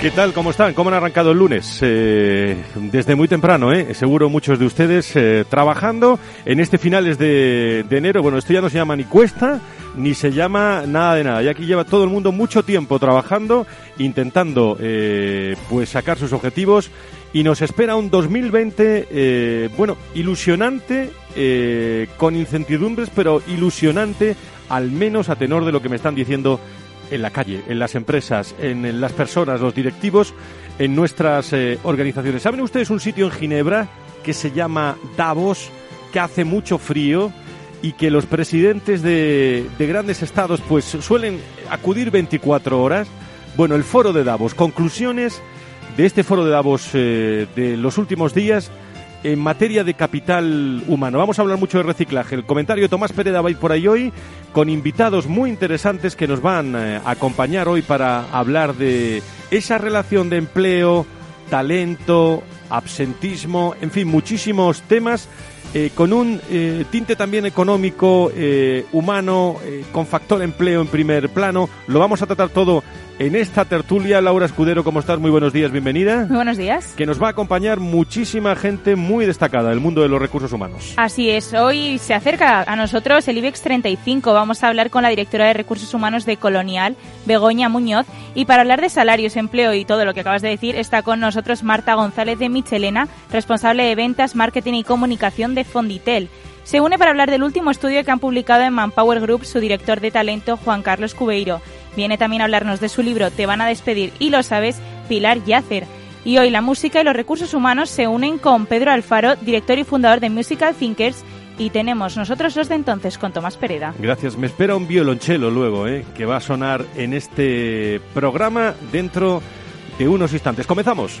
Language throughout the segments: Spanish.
¿Qué tal? ¿Cómo están? ¿Cómo han arrancado el lunes? Eh, desde muy temprano, ¿eh? Seguro muchos de ustedes eh, trabajando en este finales de, de, enero. Bueno, esto ya no se llama ni cuesta, ni se llama nada de nada. Y aquí lleva todo el mundo mucho tiempo trabajando, intentando, eh, pues, sacar sus objetivos. Y nos espera un 2020, eh, bueno, ilusionante, eh, con incertidumbres, pero ilusionante, al menos a tenor de lo que me están diciendo en la calle, en las empresas, en, las personas, los directivos, en nuestras eh, organizaciones. ¿Saben ustedes un sitio en Ginebra que se llama Davos, que hace mucho frío y que los presidentes de, de grandes estados pues suelen acudir 24 horas? Bueno, el foro de Davos, conclusiones de este foro de Davos eh, de los últimos días en materia de capital humano. Vamos a hablar mucho de reciclaje. El comentario de Tomás Pereda va por ahí hoy con invitados muy interesantes que nos van eh, a acompañar hoy para hablar de esa relación de empleo, talento, absentismo, en fin, muchísimos temas eh, con un eh, tinte también económico, humano, con factor empleo en primer plano. Lo vamos a tratar todo en esta tertulia. Laura Escudero, ¿cómo estás? Muy buenos días, bienvenida. Muy buenos días. Que nos va a acompañar muchísima gente muy destacada del mundo de los recursos humanos. Así es, hoy se acerca a nosotros el IBEX 35. Vamos a hablar con la directora de Recursos Humanos de Colonial, Begoña Muñoz. Y para hablar de salarios, empleo y todo lo que acabas de decir, está con nosotros Marta González de Michelena, responsable de ventas, marketing y comunicación de Fonditel. Se une para hablar del último estudio que han publicado en Manpower Group su director de talento, Juan Carlos Cubeiro. Viene también a hablarnos de su libro Te van a despedir y lo sabes, Pilar Yacer. Y hoy la música y los recursos humanos se unen con Pedro Alfaro, director y fundador de Musical Thinkers, y tenemos nosotros los de entonces con Tomás Pereda. Gracias. Me espera un violonchelo luego, ¿eh? que va a sonar en este programa dentro de unos instantes. Comenzamos.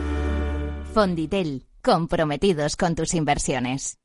Fonditel, comprometidos con tus inversiones.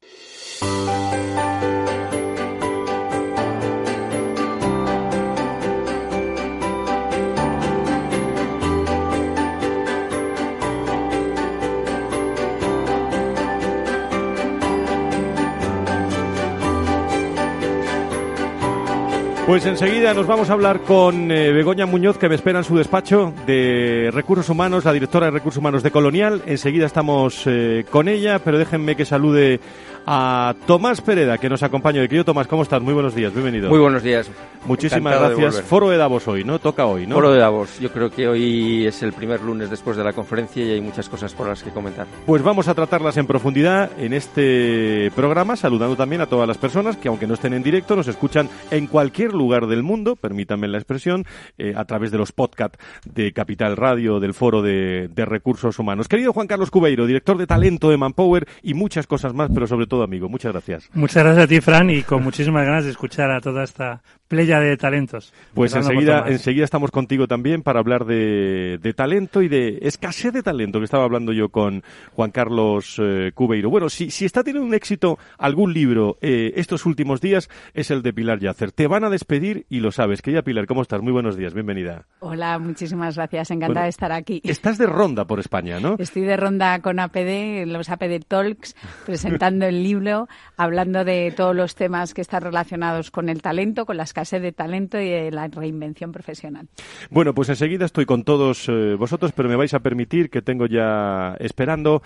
Pues enseguida nos vamos a hablar con eh, Begoña Muñoz, que me espera en su despacho de Recursos Humanos, la directora de Recursos Humanos de Colonial. Enseguida estamos eh, con ella, pero déjenme que salude a Tomás Pereda, que nos acompaña. Querido Tomás, ¿cómo estás? Muy buenos días, bienvenido. Muy buenos días. Muchísimas Encantado gracias. Foro de Davos hoy, ¿no? Toca hoy, ¿no? Foro de Davos. Yo creo que hoy es el primer lunes después de la conferencia y hay muchas cosas por las que comentar. Pues vamos a tratarlas en profundidad en este programa, saludando también a todas las personas que, aunque no estén en directo, nos escuchan en cualquier lugar del mundo, permítanme la expresión, eh, a través de los podcasts de Capital Radio, del Foro de, de Recursos Humanos. Querido Juan Carlos Cubeiro, director de talento de Manpower y muchas cosas más, pero sobre todo amigo. Muchas gracias. Muchas gracias a ti, Fran, y con muchísimas ganas de escuchar a toda esta playa de talentos. Pues enseguida, enseguida estamos contigo también para hablar de, talento y de escasez de talento, que estaba hablando yo con Juan Carlos eh, Cubeiro. Bueno, si, si está teniendo un éxito algún libro eh, estos últimos días, es el de Pilar Yacer. Te van a despedir y lo sabes. Querida Pilar, ¿cómo estás? Muy buenos días, bienvenida. Hola, muchísimas gracias, encantada de estar aquí. Estás de ronda por España, ¿no? Estoy de ronda con APD, los APD Talks, presentando el libro, hablando de todos los temas que están relacionados con el talento, con las escasez de talento y de la reinvención profesional. Bueno, pues enseguida estoy con todos eh, vosotros, pero me vais a permitir que tengo ya esperando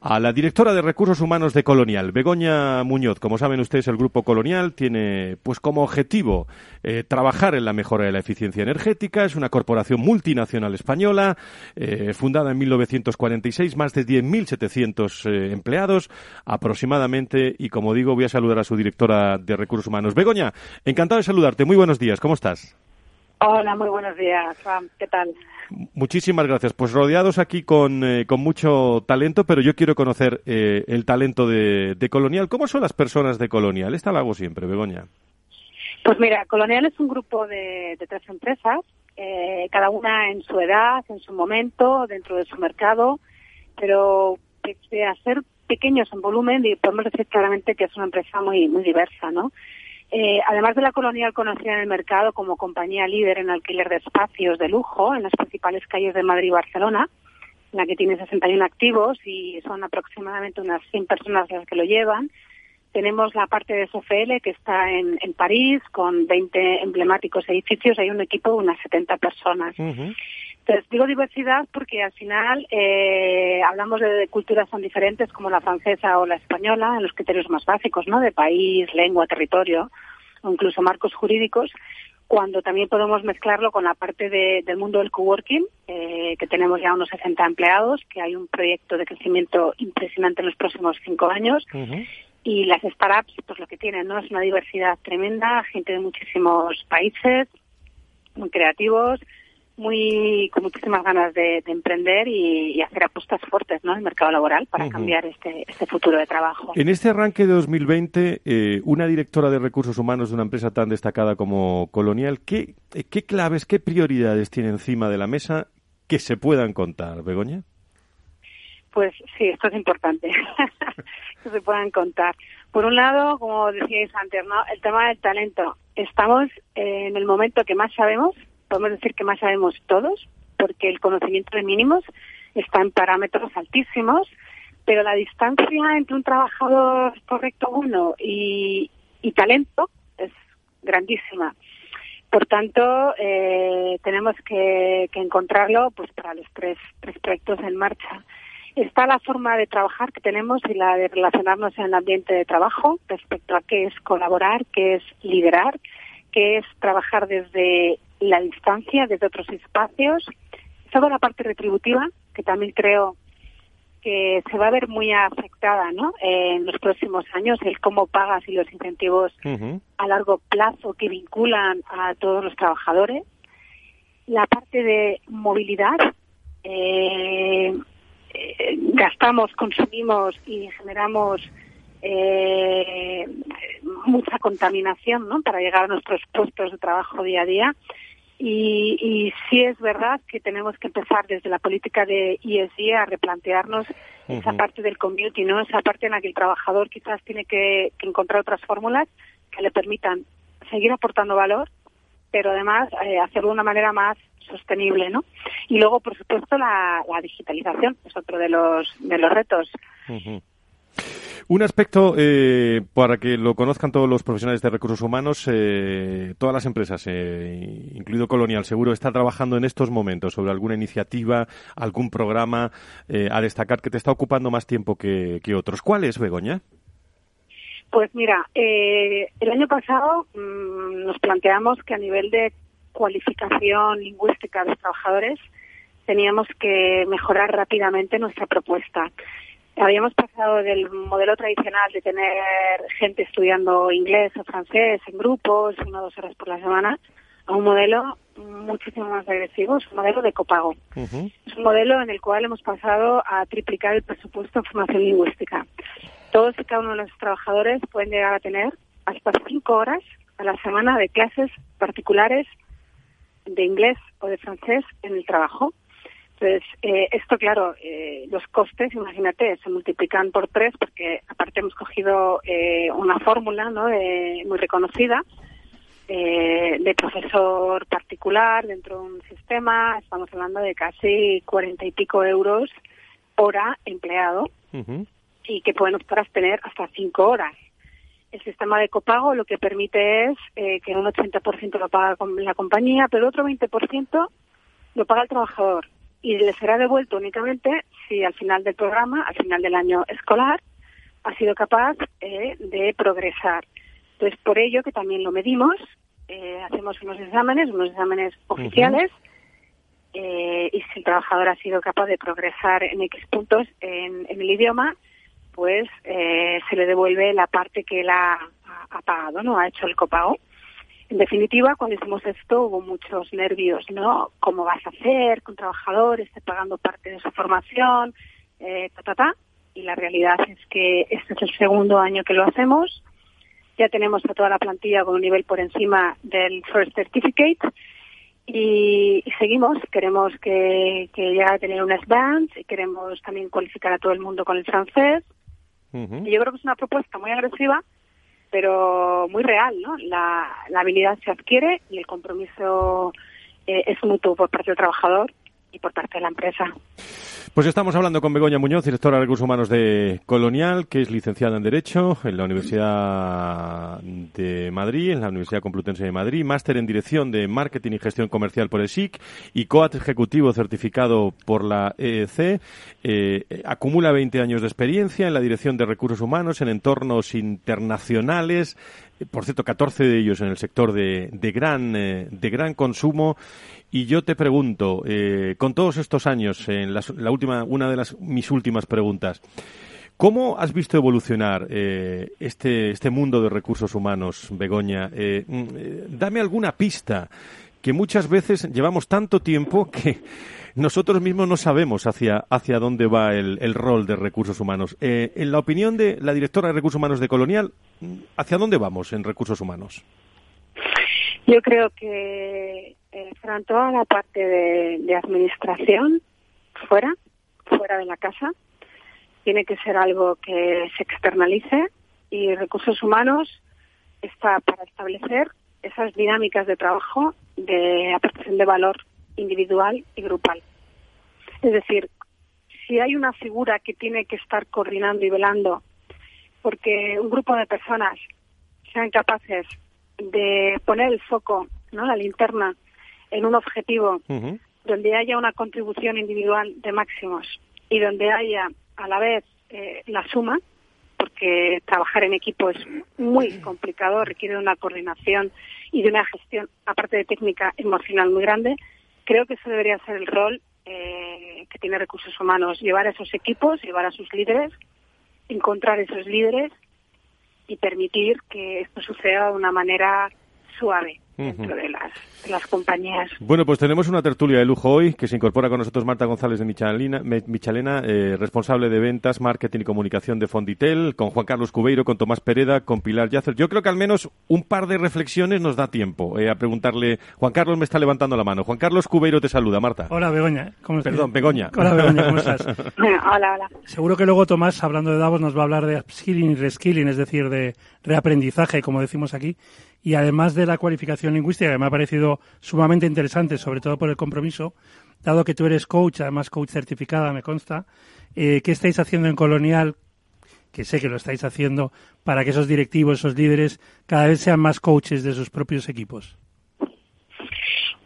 a la directora de Recursos Humanos de Colonial, Begoña Muñoz. Como saben ustedes, el Grupo Colonial tiene pues como objetivo eh, trabajar en la mejora de la eficiencia energética. Es una corporación multinacional española, eh, fundada en 1946, más de 10.700 eh, empleados aproximadamente. Y como digo, voy a saludar a su directora de Recursos Humanos. Begoña, encantado de saludarte. Muy buenos días. ¿Cómo estás? Hola, muy buenos días, Juan. ¿Qué tal? Muchísimas gracias. Pues rodeados aquí con, eh, con mucho talento, pero yo quiero conocer eh, el talento de, Colonial. ¿Cómo son las personas de Colonial? Esta la hago siempre, Begoña. Pues mira, Colonial es un grupo de, tres empresas, eh, cada una en su edad, en su momento, dentro de su mercado, pero de a ser pequeños en volumen, podemos decir claramente que es una empresa muy, muy diversa, ¿no? Eh, además de la Colonial conocida en el mercado como compañía líder en alquiler de espacios de lujo en las principales calles de Madrid y Barcelona, en la que tiene 61 activos y son aproximadamente unas 100 personas las que lo llevan. Tenemos la parte de SFL que está en, París con 20 emblemáticos edificios. Hay un equipo de unas 70 personas. Entonces, digo diversidad porque al final eh, hablamos de, de, culturas tan diferentes como la francesa o la española en los criterios más básicos, ¿no? De país, lengua, territorio o incluso marcos jurídicos, cuando también podemos mezclarlo con la parte del mundo del coworking, eh, que tenemos ya unos 60 empleados, que hay un proyecto de crecimiento impresionante en los próximos cinco años. Y las startups, pues lo que tienen, ¿no? Es una diversidad tremenda, gente de muchísimos países, muy creativos, muy con muchísimas ganas de, emprender y, hacer apuestas fuertes ¿no? en el mercado laboral para cambiar este, este, futuro de trabajo. En este arranque de 2020, eh, una directora de recursos humanos de una empresa tan destacada como Colonial, ¿qué, eh, ¿qué claves, qué prioridades tiene encima de la mesa que se puedan contar, Begoña? Pues sí, esto es importante, que se puedan contar. Por un lado, como decíais antes, ¿no? el tema del talento. Estamos en el momento que más sabemos podemos decir que más sabemos todos, porque el conocimiento de mínimos está en parámetros altísimos, pero la distancia entre un trabajador correcto uno y, talento es grandísima. Por tanto, eh, tenemos que, encontrarlo pues para los tres, tres proyectos en marcha. Está la forma de trabajar que tenemos y la de relacionarnos en el ambiente de trabajo respecto a qué es colaborar, qué es liderar, qué es trabajar desde la distancia desde otros espacios. Toda la parte retributiva, que también creo que se va a ver muy afectada ¿no? en los próximos años, el cómo pagas y los incentivos a largo plazo que vinculan a todos los trabajadores. La parte de movilidad, eh, eh, gastamos, consumimos y generamos eh, mucha contaminación ¿no? para llegar a nuestros puestos de trabajo día a día. Y, y sí es verdad que tenemos que empezar desde la política de ESG a replantearnos esa parte del community, ¿no? Esa parte en la que el trabajador quizás tiene que, encontrar otras fórmulas que le permitan seguir aportando valor, pero además eh, hacerlo de una manera más sostenible, ¿no? Y luego, por supuesto, la, digitalización es otro de los de los retos. Un aspecto eh, para que lo conozcan todos los profesionales de recursos humanos, eh, todas las empresas, eh, incluido Colonial Seguro, está trabajando en estos momentos sobre alguna iniciativa, algún programa a destacar que te está ocupando más tiempo que, otros. ¿Cuál es, Begoña? Pues mira, el año pasado mm, nos planteamos que a nivel de cualificación lingüística de los trabajadores teníamos que mejorar rápidamente nuestra propuesta. Habíamos pasado del modelo tradicional de tener gente estudiando inglés o francés en grupos, una o dos horas por la semana, a un modelo muchísimo más agresivo, es un modelo de copago. Es un modelo en el cual hemos pasado a triplicar el presupuesto en formación lingüística. Todos y cada uno de los trabajadores pueden llegar a tener hasta cinco horas a la semana de clases particulares de inglés o de francés en el trabajo. Entonces, eh, esto, claro, eh, los costes, imagínate, se multiplican por tres porque aparte hemos cogido eh, una fórmula ¿no? muy reconocida de profesor particular dentro de un sistema. Estamos hablando de casi cuarenta y pico euros hora empleado y que pueden optar a tener hasta cinco horas. El sistema de copago lo que permite es que un 80% lo paga la compañía, pero el otro 20% lo paga el trabajador y le será devuelto únicamente si al final del programa, al final del año escolar, ha sido capaz eh, de progresar. Entonces, por ello que también lo medimos, eh, hacemos unos exámenes, unos exámenes oficiales, eh, y si el trabajador ha sido capaz de progresar en X puntos en, el idioma, pues se le devuelve la parte que él ha, ha pagado, ¿no? Ha hecho el copago. En definitiva, cuando hicimos esto hubo muchos nervios, ¿no? ¿Cómo vas a hacer con trabajadores, pagando parte de su formación, eh, ta, ta, ta? Y la realidad es que este es el segundo año que lo hacemos. Ya tenemos a toda la plantilla con un nivel por encima del First Certificate y, seguimos. Queremos que, que llegue a tener un S-Band y queremos también cualificar a todo el mundo con el francés. Y yo creo que es una propuesta muy agresiva pero muy real, ¿no? La, habilidad se adquiere y el compromiso eh, es mutuo por parte del trabajador y por parte de la empresa. Pues estamos hablando con Begoña Muñoz, directora de Recursos Humanos de Colonial, que es licenciada en Derecho en la Universidad de Madrid, en la Universidad Complutense de Madrid, máster en Dirección de Marketing y Gestión Comercial por el SIC y COAT ejecutivo certificado por la EEC. Eh, acumula 20 años de experiencia en la dirección de recursos humanos en entornos internacionales, por cierto, 14 de ellos en el sector de, de gran, eh, de gran consumo y yo te pregunto, eh, con todos estos años, en la, última, una de las mis últimas preguntas, ¿cómo has visto evolucionar eh, este, este mundo de recursos humanos, Begoña? Mm, dame alguna pista, que muchas veces llevamos tanto tiempo que nosotros mismos no sabemos hacia, hacia dónde va el, el rol de recursos humanos. en la opinión de la directora de recursos humanos de Colonial, ¿hacia dónde vamos en recursos humanos? Yo creo que eh, toda la parte de, administración fuera, fuera de la casa, tiene que ser algo que se externalice y recursos humanos está para establecer esas dinámicas de trabajo de aportación de valor individual y grupal. Es decir, si hay una figura que tiene que estar coordinando y velando porque un grupo de personas sean capaces de poner el foco, ¿no? la linterna, en un objetivo donde haya una contribución individual de máximos y donde haya a la vez eh, la suma, porque trabajar en equipo es muy complicado, requiere una coordinación y de una gestión, aparte de técnica emocional muy grande, creo que eso debería ser el rol eh, que tiene recursos humanos, llevar a esos equipos, llevar a sus líderes, encontrar esos líderes y permitir que esto suceda de una manera suave dentro de las, las compañías. Bueno, pues tenemos una tertulia de lujo hoy que se incorpora con nosotros Marta González de Michalina, Michalena, eh, responsable de ventas, marketing y comunicación de Fonditel, con Juan Carlos Cubeiro, con Tomás Pereda, con Pilar Yacer. Yo creo que al menos un par de reflexiones nos da tiempo eh, a preguntarle. Juan Carlos me está levantando la mano. Juan Carlos Cubeiro te saluda, Marta. Hola, Begoña. ¿Cómo estás? Perdón, Begoña. Hola, Begoña, ¿cómo estás? hola, hola. Seguro que luego Tomás, hablando de Davos, nos va a hablar de upskilling y reskilling, es decir, de reaprendizaje, como decimos aquí y además de la cualificación lingüística, que me ha parecido sumamente interesante, sobre todo por el compromiso, dado que tú eres coach, además coach certificada, me consta, eh, ¿qué estáis haciendo en Colonial? Que sé que lo estáis haciendo para que esos directivos, esos líderes, cada vez sean más coaches de sus propios equipos.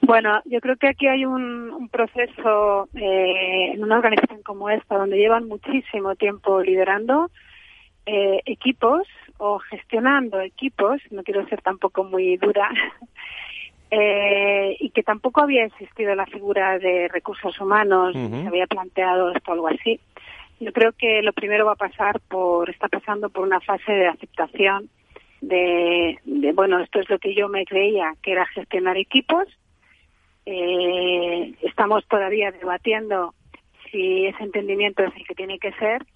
Bueno, yo creo que aquí hay un, proceso eh, en una organización como esta, donde llevan muchísimo tiempo liderando eh, equipos o gestionando equipos, no quiero ser tampoco muy dura, eh, y que tampoco había existido la figura de recursos humanos, se había planteado esto algo así. Yo creo que lo primero va a pasar por, está pasando por una fase de aceptación de, bueno, esto es lo que yo me creía que era gestionar equipos. Eh, estamos todavía debatiendo si ese entendimiento es el que tiene que ser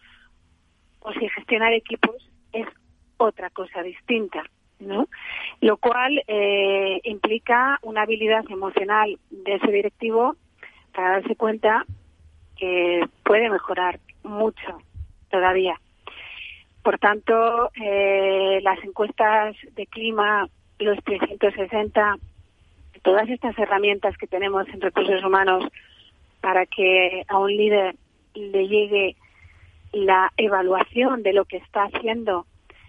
o si gestionar equipos es otra cosa distinta. ¿no? Lo cual eh, implica una habilidad emocional de ese directivo para darse cuenta que puede mejorar mucho todavía. Por tanto, eh, las encuestas de clima, los 360, todas estas herramientas que tenemos en recursos humanos para que a un líder le llegue la evaluación de lo que está haciendo,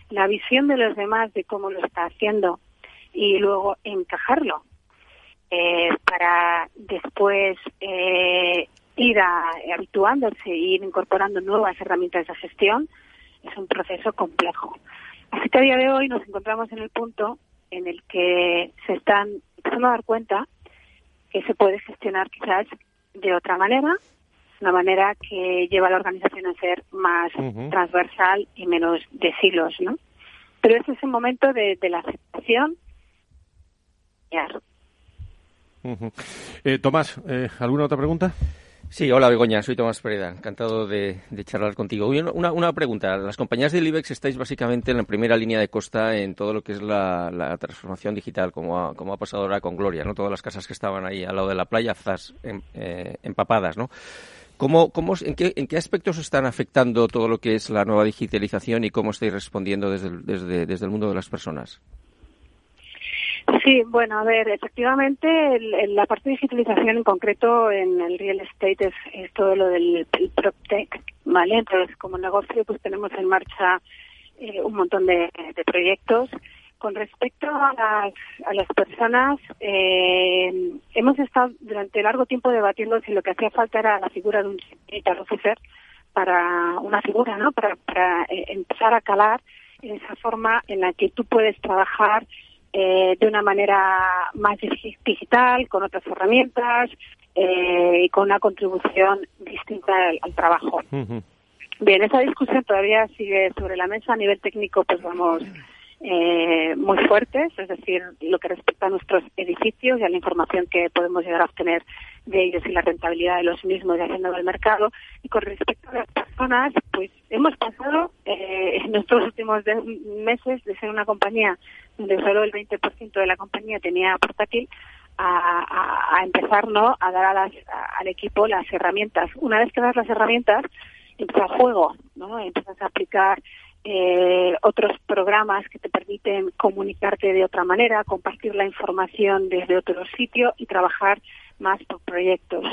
la visión de los demás de cómo lo está haciendo y luego encajarlo eh, para después eh, ir habituándose e ir incorporando nuevas herramientas de gestión es un proceso complejo. Así que a día de hoy nos encontramos en el punto en el que se están empezando a dar cuenta que se puede gestionar quizás de otra manera, una manera que lleva a la organización a ser más transversal y menos de silos, ¿no? Pero ese es el momento de, la aceptación. Eh, Tomás, eh, ¿alguna otra pregunta? Sí, hola Begoña, soy Tomás Pereda, encantado de, charlar contigo. Una, una, pregunta, las compañías del IBEX estáis básicamente en la primera línea de costa en todo lo que es la, transformación digital, como ha, como ha pasado ahora con Gloria, ¿no? Todas las casas que estaban ahí al lado de la playa, zas, em, eh, empapadas, ¿no? ¿Cómo, cómo, en, qué, ¿En qué aspectos están afectando todo lo que es la nueva digitalización y cómo estáis respondiendo desde desde, desde el mundo de las personas? Sí, bueno, a ver, efectivamente, la parte de digitalización en concreto en el real estate es, todo lo del PropTech, ¿vale? Entonces, como negocio, pues tenemos en marcha eh, un montón de, proyectos. Con respecto a las, a las personas, eh, hemos estado durante largo tiempo debatiendo si lo que hacía falta era la figura de un digital officer para una figura, ¿no? Para, para eh, empezar a calar en esa forma en la que tú puedes trabajar eh, de una manera más digital, con otras herramientas eh, y con una contribución distinta al, trabajo. Bien, esa discusión todavía sigue sobre la mesa. A nivel técnico, pues vamos eh, muy fuertes, es decir, lo que respecta a nuestros edificios y a la información que podemos llegar a obtener de ellos y la rentabilidad de los mismos y haciendo del mercado. Y con respecto a las personas, pues hemos pasado eh, en nuestros últimos meses de ser una compañía donde solo el 20% de la compañía tenía portátil a, empezar ¿no? a dar al equipo las herramientas. Una vez que das las herramientas, empieza el juego, ¿no? empiezas a aplicar eh, otros programas que te permiten comunicarte de otra manera, compartir la información desde otro sitio y trabajar más por proyectos.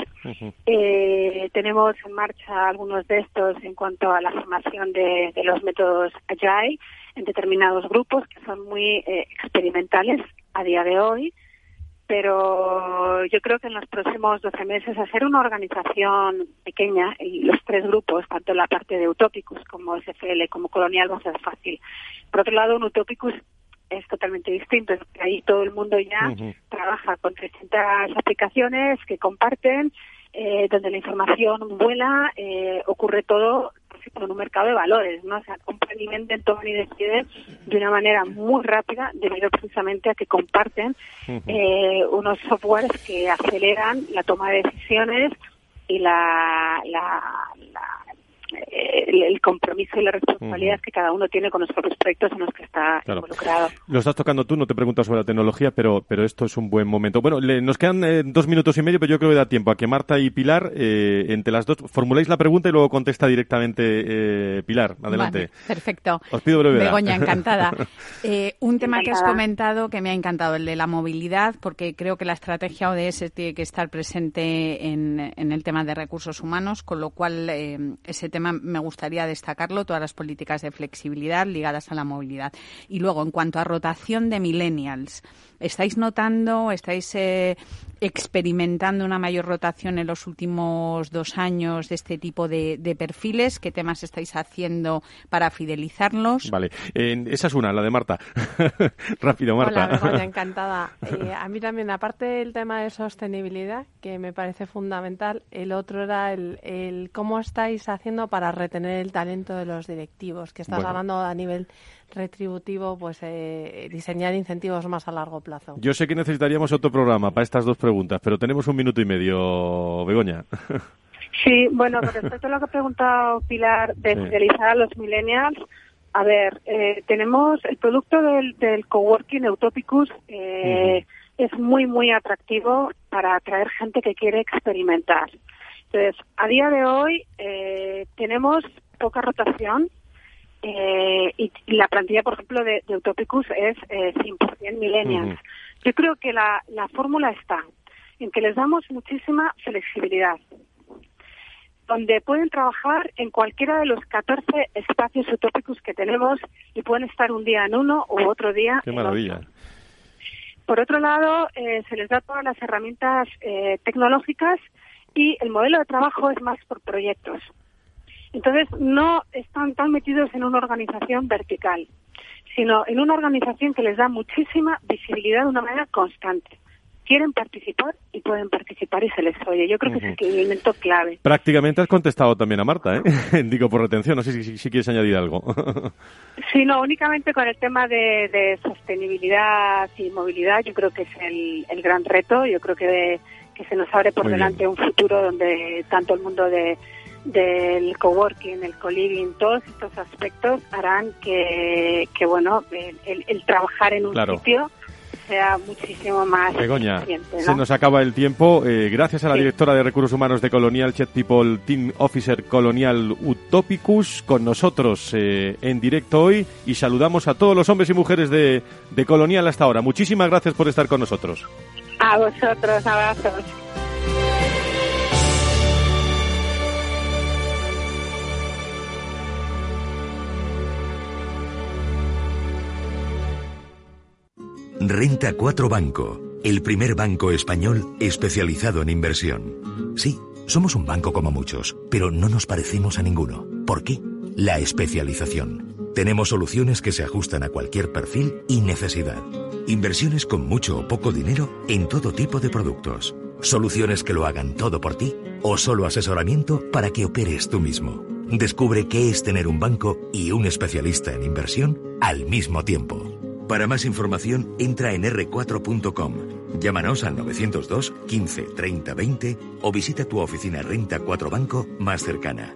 eh, tenemos en marcha algunos de estos en cuanto a la formación de, de los métodos Agile en determinados grupos que son muy eh, experimentales a día de hoy pero yo creo que en los próximos 12 meses hacer una organización pequeña y los tres grupos, tanto la parte de Utopicus como SFL como Colonial, va a ser fácil. Por otro lado, un Utopicus es totalmente distinto, ahí todo el mundo ya trabaja con 300 aplicaciones que comparten, eh, donde la información vuela, eh, ocurre todo en un mercado de valores, ¿no? O sea, compran y venden, toman y deciden de una manera muy rápida debido precisamente a que comparten eh, unos softwares que aceleran la toma de decisiones y la, la, el, compromiso y la responsabilidad que cada uno tiene con los propios proyectos en los que está involucrado. Lo estás tocando tú, no te preguntas sobre la tecnología, pero, pero esto es un buen momento. Bueno, nos quedan eh, dos minutos y medio, pero yo creo que da tiempo a que Marta y Pilar, eh, entre las dos, formuléis la pregunta y luego contesta directamente eh, Pilar. Adelante. perfecto. Os pido brevedad. Begoña, encantada. un tema que has comentado que me ha encantado, el de la movilidad, porque creo que la estrategia ODS tiene que estar presente en, en el tema de recursos humanos, con lo cual ese tema me gustaría destacarlo, todas las políticas de flexibilidad ligadas a la movilidad. Y luego, en cuanto a rotación de millennials, ¿estáis notando, estáis eh, experimentando una mayor rotación en los últimos dos años de este tipo de, perfiles? ¿Qué temas estáis haciendo para fidelizarlos? Vale, esa es una, la de Marta. Rápido, Marta. Hola, encantada. Eh, a mí también, aparte del tema de sostenibilidad, que me parece fundamental, el otro era el, cómo estáis haciendo para retener el talento de los directivos, que estás hablando a nivel retributivo, pues eh, diseñar incentivos más a largo plazo. Yo sé que necesitaríamos otro programa para estas dos preguntas, pero tenemos un minuto y medio, Begoña. Sí, bueno, con respecto a lo que ha preguntado Pilar de fidelizar a los millennials, A ver, eh, tenemos el producto del, del coworking Utopicus eh, es muy muy atractivo para atraer gente que quiere experimentar. Entonces, a día de hoy eh, tenemos poca rotación eh, y, la plantilla, por ejemplo, de, Utopicus es eh, 100% millennials. Yo creo que la, la fórmula está en que les damos muchísima flexibilidad, donde pueden trabajar en cualquiera de los 14 espacios utópicos que tenemos y pueden estar un día en uno u otro día Qué maravilla. Por otro lado, eh, se les da todas las herramientas eh, tecnológicas y el modelo de trabajo es más por proyectos. Entonces, no están tan metidos en una organización vertical, sino en una organización que les da muchísima visibilidad de una manera constante quieren participar y pueden participar y se les oye. Yo creo que es el elemento clave. Prácticamente has contestado también a Marta, ¿eh? Digo, por retención, no sé si, si, quieres añadir algo. sí, no, únicamente con el tema de, sostenibilidad y movilidad, yo creo que es el, el gran reto. Yo creo que, que se nos abre por delante un futuro donde tanto el mundo de del coworking, el co-living, todos estos aspectos harán que, que bueno, el, trabajar en un sitio sea muchísimo más Begoña, se nos acaba el tiempo. Eh, gracias a la directora de Recursos Humanos de Colonial, Chet People Team Officer Colonial Utopicus, con nosotros eh, en directo hoy y saludamos a todos los hombres y mujeres de, de Colonial hasta ahora. Muchísimas gracias por estar con nosotros. A vosotros, abrazos. Renta 4 Banco, el primer banco español especializado en inversión. Sí, somos un banco como muchos, pero no nos parecemos a ninguno. ¿Por qué? La especialización. Tenemos soluciones que se ajustan a cualquier perfil y necesidad. Inversiones con mucho o poco dinero en todo tipo de productos. Soluciones que lo hagan todo por ti o solo asesoramiento para que operes tú mismo. Descubre qué es tener un banco y un especialista en inversión al mismo tiempo. Para más información, entra en r4.com. Llámanos al 902 15 30 20 o visita tu oficina Renta 4 Banco más cercana.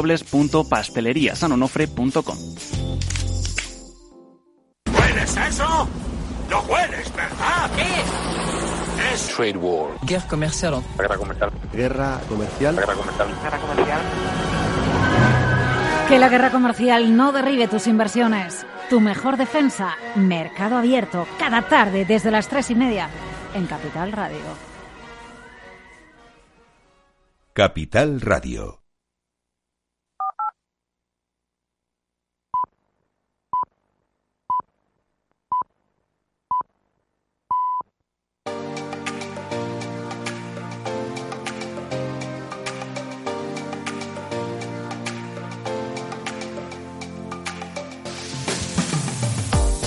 www.pasteleriasanonofre.com. ¿Hueles eso? ¿Lo hueles, verdad? ¿Qué? Es Trade War. Guerra comercial. Guerra comercial. Guerra comercial. Guerra comercial. Guerra comercial. Que la guerra comercial no derribe tus inversiones. Tu mejor defensa, Mercado Abierto, cada tarde desde las tres y media en Capital Radio. Capital Radio.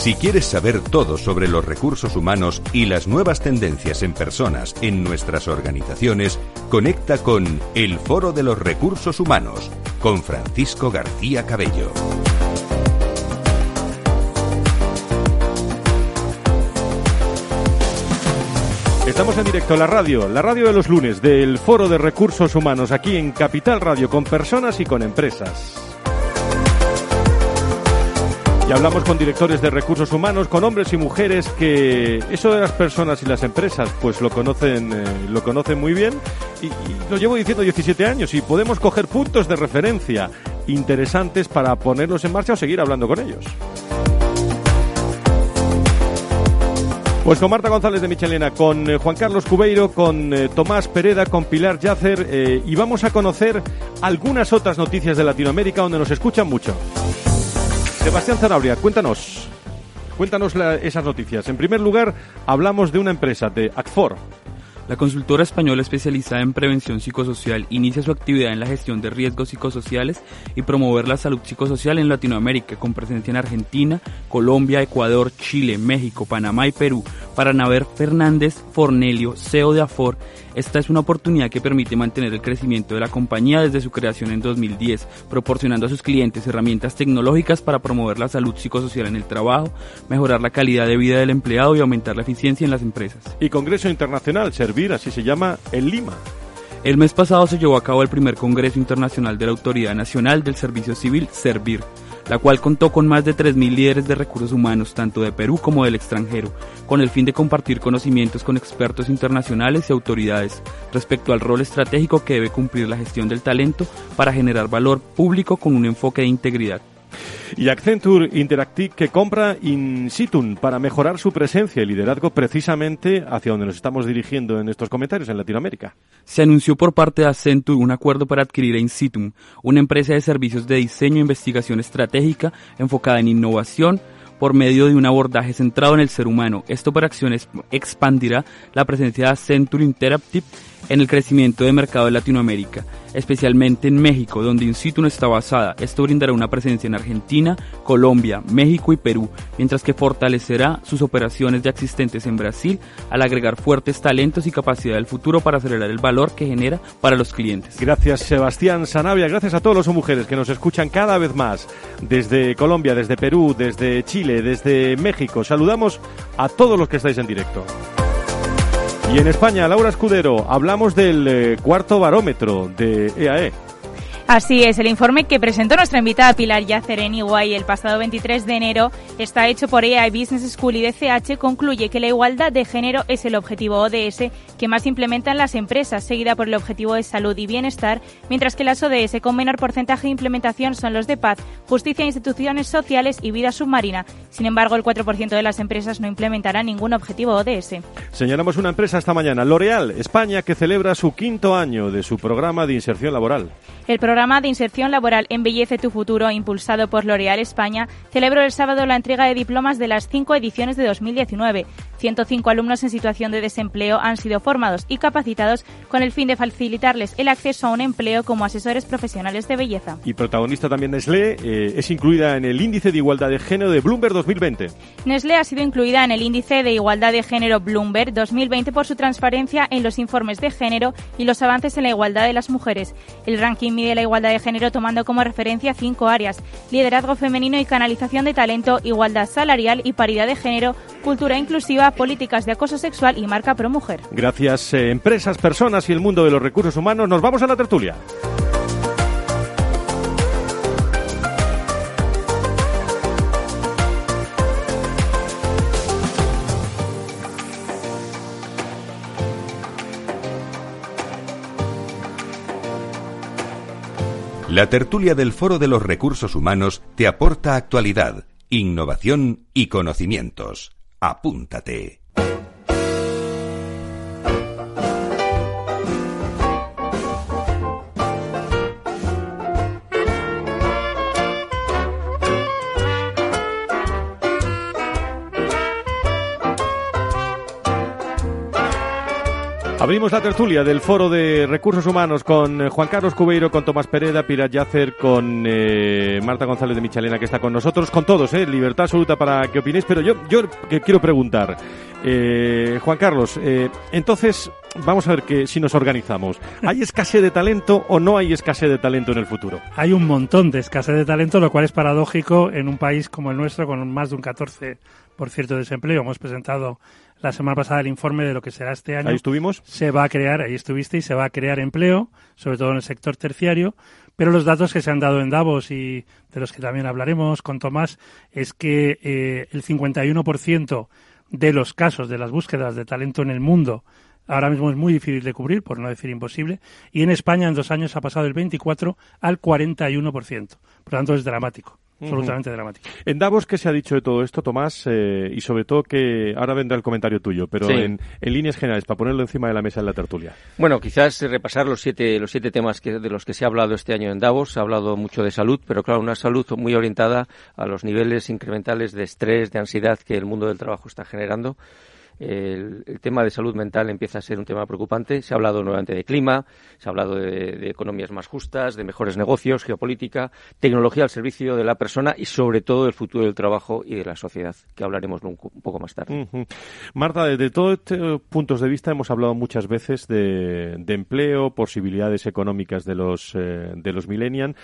Si quieres saber todo sobre los recursos humanos y las nuevas tendencias en personas en nuestras organizaciones, conecta con El Foro de los Recursos Humanos con Francisco García Cabello. Estamos en directo a la radio, la radio de los lunes del Foro de Recursos Humanos aquí en Capital Radio con personas y con empresas. Y hablamos con directores de recursos humanos, con hombres y mujeres que eso de las personas y las empresas pues lo conocen, eh, lo conocen muy bien y, y lo llevo diciendo 17 años y podemos coger puntos de referencia interesantes para ponerlos en marcha o seguir hablando con ellos. Pues con Marta González de Michelena, con eh, Juan Carlos Cubeiro, con eh, Tomás Pereda, con Pilar Yacer eh, y vamos a conocer algunas otras noticias de Latinoamérica donde nos escuchan mucho. Sebastián Zanabria, cuéntanos, cuéntanos esas noticias. En primer lugar, hablamos de una empresa, de Acfor. La consultora española especializada en prevención psicosocial inicia su actividad en la gestión de riesgos psicosociales y promover la salud psicosocial en Latinoamérica, con presencia en Argentina, Colombia, Ecuador, Chile, México, Panamá y Perú. Para Naver Fernández Fornelio, CEO de Afor, esta es una oportunidad que permite mantener el crecimiento de la compañía desde su creación en 2010, proporcionando a sus clientes herramientas tecnológicas para promover la salud psicosocial en el trabajo, mejorar la calidad de vida del empleado y aumentar la eficiencia en las empresas. Y Congreso Internacional, Servir, así se llama, en Lima. El mes pasado se llevó a cabo el primer Congreso Internacional de la Autoridad Nacional del Servicio Civil, Servir, la cual contó con más de 3.000 líderes de recursos humanos, tanto de Perú como del extranjero, con el fin de compartir conocimientos con expertos internacionales y autoridades respecto al rol estratégico que debe cumplir la gestión del talento para generar valor público con un enfoque de integridad. Y Accenture Interactive que compra Insitun para mejorar su presencia y liderazgo precisamente hacia donde nos estamos dirigiendo en estos comentarios en Latinoamérica. Se anunció por parte de Accenture un acuerdo para adquirir a Insitum, una empresa de servicios de diseño e investigación estratégica enfocada en innovación por medio de un abordaje centrado en el ser humano. Esta operación es- expandirá la presencia de Accenture Interactive en el crecimiento de mercado de Latinoamérica, especialmente en México, donde Insitum está basada. Esto brindará una presencia en Argentina, Colombia, México y Perú, mientras que fortalecerá sus operaciones ya existentes en Brasil al agregar fuertes talentos y capacidad del futuro para acelerar el valor que genera para los clientes. Gracias Sebastián Sanabia, gracias a todos los mujeres que nos escuchan cada vez más desde Colombia, desde Perú, desde Chile, desde México. Saludamos a todos los que estáis en directo. Y en España, Laura Escudero, hablamos del eh, cuarto barómetro de EAE. Así es, el informe que presentó nuestra invitada Pilar Yacer en Iguay el pasado 23 de enero está hecho por EA Business School y DCH concluye que la igualdad de género es el objetivo ODS que más implementan las empresas, seguida por el objetivo de salud y bienestar, mientras que las ODS con menor porcentaje de implementación son los de paz, justicia, instituciones sociales y vida submarina. Sin embargo, el 4% de las empresas no implementará ningún objetivo ODS. Señalamos una empresa esta mañana, L'Oreal, España, que celebra su quinto año de su programa de inserción laboral. El programa de inserción laboral Embellece tu futuro, impulsado por L'Oréal España, celebró el sábado la entrega de diplomas de las cinco ediciones de 2019. 105 alumnos en situación de desempleo han sido formados y capacitados con el fin de facilitarles el acceso a un empleo como asesores profesionales de belleza. Y protagonista también Nestlé, eh, es incluida en el índice de igualdad de género de Bloomberg 2020. Nestlé ha sido incluida en el índice de igualdad de género Bloomberg 2020 por su transparencia en los informes de género y los avances en la igualdad de las mujeres. El ranking mide la igualdad de género tomando como referencia cinco áreas: liderazgo femenino y canalización de talento, igualdad salarial y paridad de género, cultura inclusiva, políticas de acoso sexual y marca pro mujer. Gracias, eh, empresas, personas y el mundo de los recursos humanos. Nos vamos a la tertulia. La tertulia del Foro de los Recursos Humanos te aporta actualidad, innovación y conocimientos. Apúntate. Abrimos la tertulia del Foro de Recursos Humanos con eh, Juan Carlos Cubeiro, con Tomás Pereda, Pirat Yacer, con eh, Marta González de Michalena, que está con nosotros, con todos, eh, libertad absoluta para que opinéis. Pero yo, yo que quiero preguntar, eh, Juan Carlos, eh, entonces vamos a ver que si nos organizamos, ¿hay escasez de talento o no hay escasez de talento en el futuro? Hay un montón de escasez de talento, lo cual es paradójico en un país como el nuestro, con más de un 14% de desempleo. Hemos presentado la semana pasada el informe de lo que será este año. Ahí estuvimos. Se va a crear, ahí estuviste, y se va a crear empleo, sobre todo en el sector terciario. Pero los datos que se han dado en Davos y de los que también hablaremos con Tomás es que eh, el 51% de los casos de las búsquedas de talento en el mundo ahora mismo es muy difícil de cubrir, por no decir imposible, y en España en dos años ha pasado del 24 al 41%. Por lo tanto, es dramático. Absolutamente dramático. En Davos, ¿qué se ha dicho de todo esto, Tomás? Eh, y sobre todo que ahora vendrá el comentario tuyo, pero Sí. en, en líneas generales, para ponerlo encima de la mesa en la tertulia. Bueno, quizás repasar los siete, los siete temas que, de los que se ha hablado este año en Davos. Se ha hablado mucho de salud, pero claro, una salud muy orientada a los niveles incrementales de estrés, de ansiedad que el mundo del trabajo está generando. El, el tema de salud mental empieza a ser un tema preocupante. Se ha hablado nuevamente de clima, se ha hablado de, de economías más justas, de mejores negocios, geopolítica, tecnología al servicio de la persona y sobre todo del futuro del trabajo y de la sociedad, que hablaremos un, un poco más tarde. Marta, desde todos estos puntos de vista hemos hablado muchas veces de, de empleo, posibilidades económicas de los, eh, de los millennials.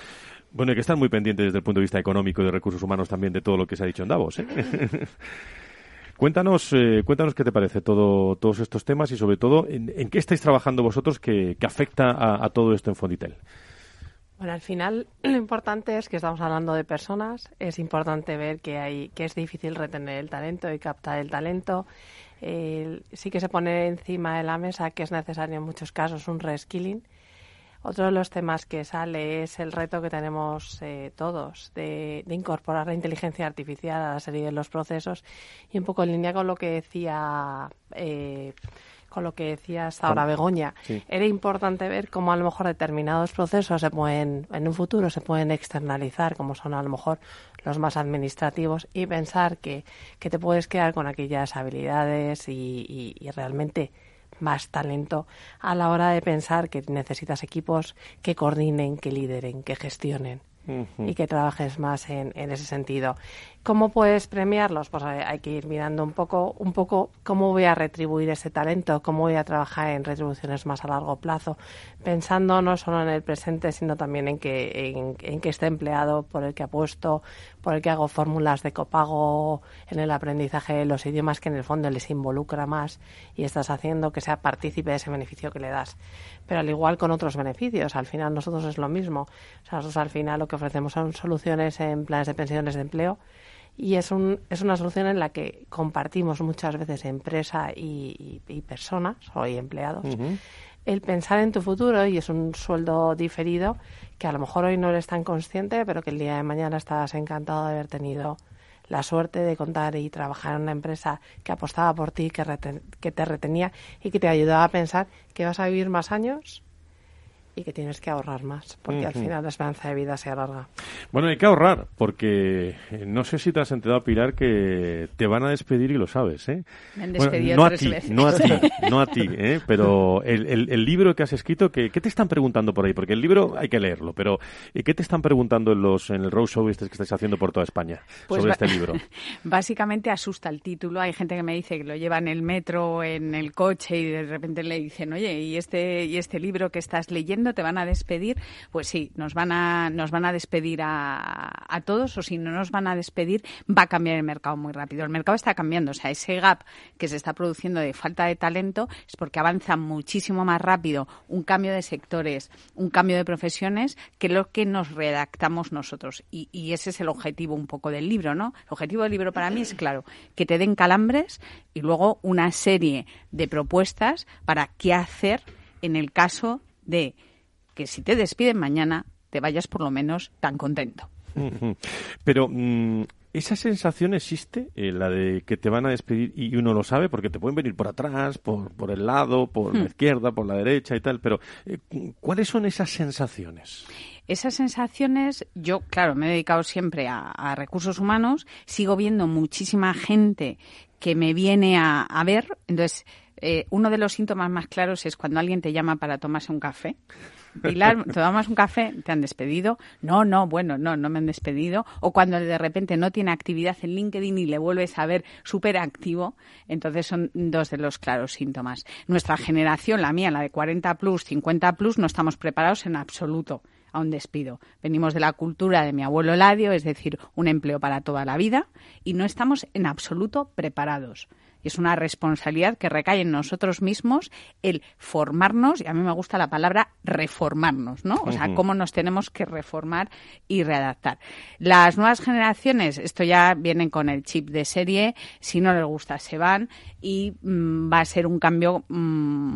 Bueno, hay que estar muy pendientes desde el punto de vista económico y de recursos humanos también de todo lo que se ha dicho en Davos. ¿eh? cuéntanos, eh, cuéntanos qué te parece todo, todos estos temas y sobre todo en, qué estáis trabajando vosotros que, afecta a, todo esto en Fonditel. Bueno, al final lo importante es que estamos hablando de personas. Es importante ver que hay que es difícil retener el talento y captar el talento. Sí que se pone encima de la mesa que es necesario en muchos casos un reskilling. Otro de los temas que sale es el reto que tenemos eh, todos de, de incorporar la inteligencia artificial a la serie de los procesos y un poco en línea con lo que decía eh, con lo que decía hasta ahora Begoña. Sí. Era importante ver cómo a lo mejor determinados procesos se pueden, en un futuro se pueden externalizar, como son a lo mejor los más administrativos, y pensar que, que te puedes quedar con aquellas habilidades y, y- y realmente más talento a la hora de pensar que necesitas equipos que coordinen, que lideren, que gestionen y que trabajes más en, en ese sentido. ¿Cómo puedes premiarlos? Pues hay, hay que ir mirando un poco, un poco cómo voy a retribuir ese talento, cómo voy a trabajar en retribuciones más a largo plazo, pensando no solo en el presente, sino también en que, en, en que esté empleado por el que apuesto, por el que hago fórmulas de copago en el aprendizaje de los idiomas que en el fondo les involucra más y estás haciendo que sea partícipe de ese beneficio que le das. Pero al igual con otros beneficios, al final nosotros es lo mismo. Nosotros al final lo que ofrecemos son soluciones en planes de pensiones de empleo y es, un, es una solución en la que compartimos muchas veces empresa y personas o y empleados el pensar en tu futuro y es un sueldo diferido que a lo mejor hoy no eres tan consciente, pero que el día de mañana estás encantado de haber tenido la suerte de contar y trabajar en una empresa que apostaba por ti, que, que te retenía y que te ayudaba a pensar que vas a vivir más años y que tienes que ahorrar más, porque al final la esperanza de vida se alarga. Bueno, hay que ahorrar, porque eh, no sé si te has enterado, Pilar, que te van a despedir y lo sabes, ¿eh? Me han Bueno, despedido no a tres ti, veces. no a ti, no a ti, ¿eh? Pero el, el- el libro que has escrito, ¿qué, qué te están preguntando por ahí? Porque el libro hay que leerlo, pero ¿y ¿qué te están preguntando en los en el roadshow este que estáis haciendo por toda España Pues sobre este libro? Básicamente asusta el título. Hay gente que me dice que lo lleva en el metro, en el coche y de repente le dicen, oye, ¿y este, y este libro que estás leyendo te van a despedir? Pues sí, nos van a, nos van a despedir a, a todos o si no nos van a despedir va a cambiar el mercado muy rápido. El mercado está cambiando, o sea, ese gap que se está produciendo de falta de talento es porque avanza muchísimo más rápido un cambio de sectores, un cambio de profesiones que lo que nos redactamos nosotros. Y, y ese es el objetivo un poco del libro, ¿no? El objetivo del libro para mí es, claro, que te den calambres y luego una serie de propuestas para qué hacer en el caso de que si te despiden mañana te vayas por lo menos tan contento. Pero mm, esa sensación existe, eh, la de que te van a despedir y uno lo sabe porque te pueden venir por atrás, por, por el lado, por la Hmm. izquierda, por la derecha y tal. Pero eh, ¿cuáles son esas sensaciones? Esas sensaciones, yo, claro, me he dedicado siempre a, a recursos humanos, sigo viendo muchísima gente que me viene a, a ver, entonces Eh, uno de los síntomas más claros es cuando alguien te llama para tomarse un café. Pilar, ¿te tomas un café? ¿Te han despedido? No, no, bueno, no, no me han despedido. O cuando de repente no tiene actividad en LinkedIn y le vuelves a ver súper activo, entonces son dos de los claros síntomas. Nuestra generación, la mía, la de 40 plus, 50 plus, no estamos preparados en absoluto a un despido. Venimos de la cultura de mi abuelo Ladio, es decir, un empleo para toda la vida, y no estamos en absoluto preparados. Y es una responsabilidad que recae en nosotros mismos el formarnos, y a mí me gusta la palabra reformarnos, ¿no? O sea, cómo nos tenemos que reformar y readaptar. Las nuevas generaciones, esto ya vienen con el chip de serie, si no les gusta se van y mm, va a ser un cambio mm,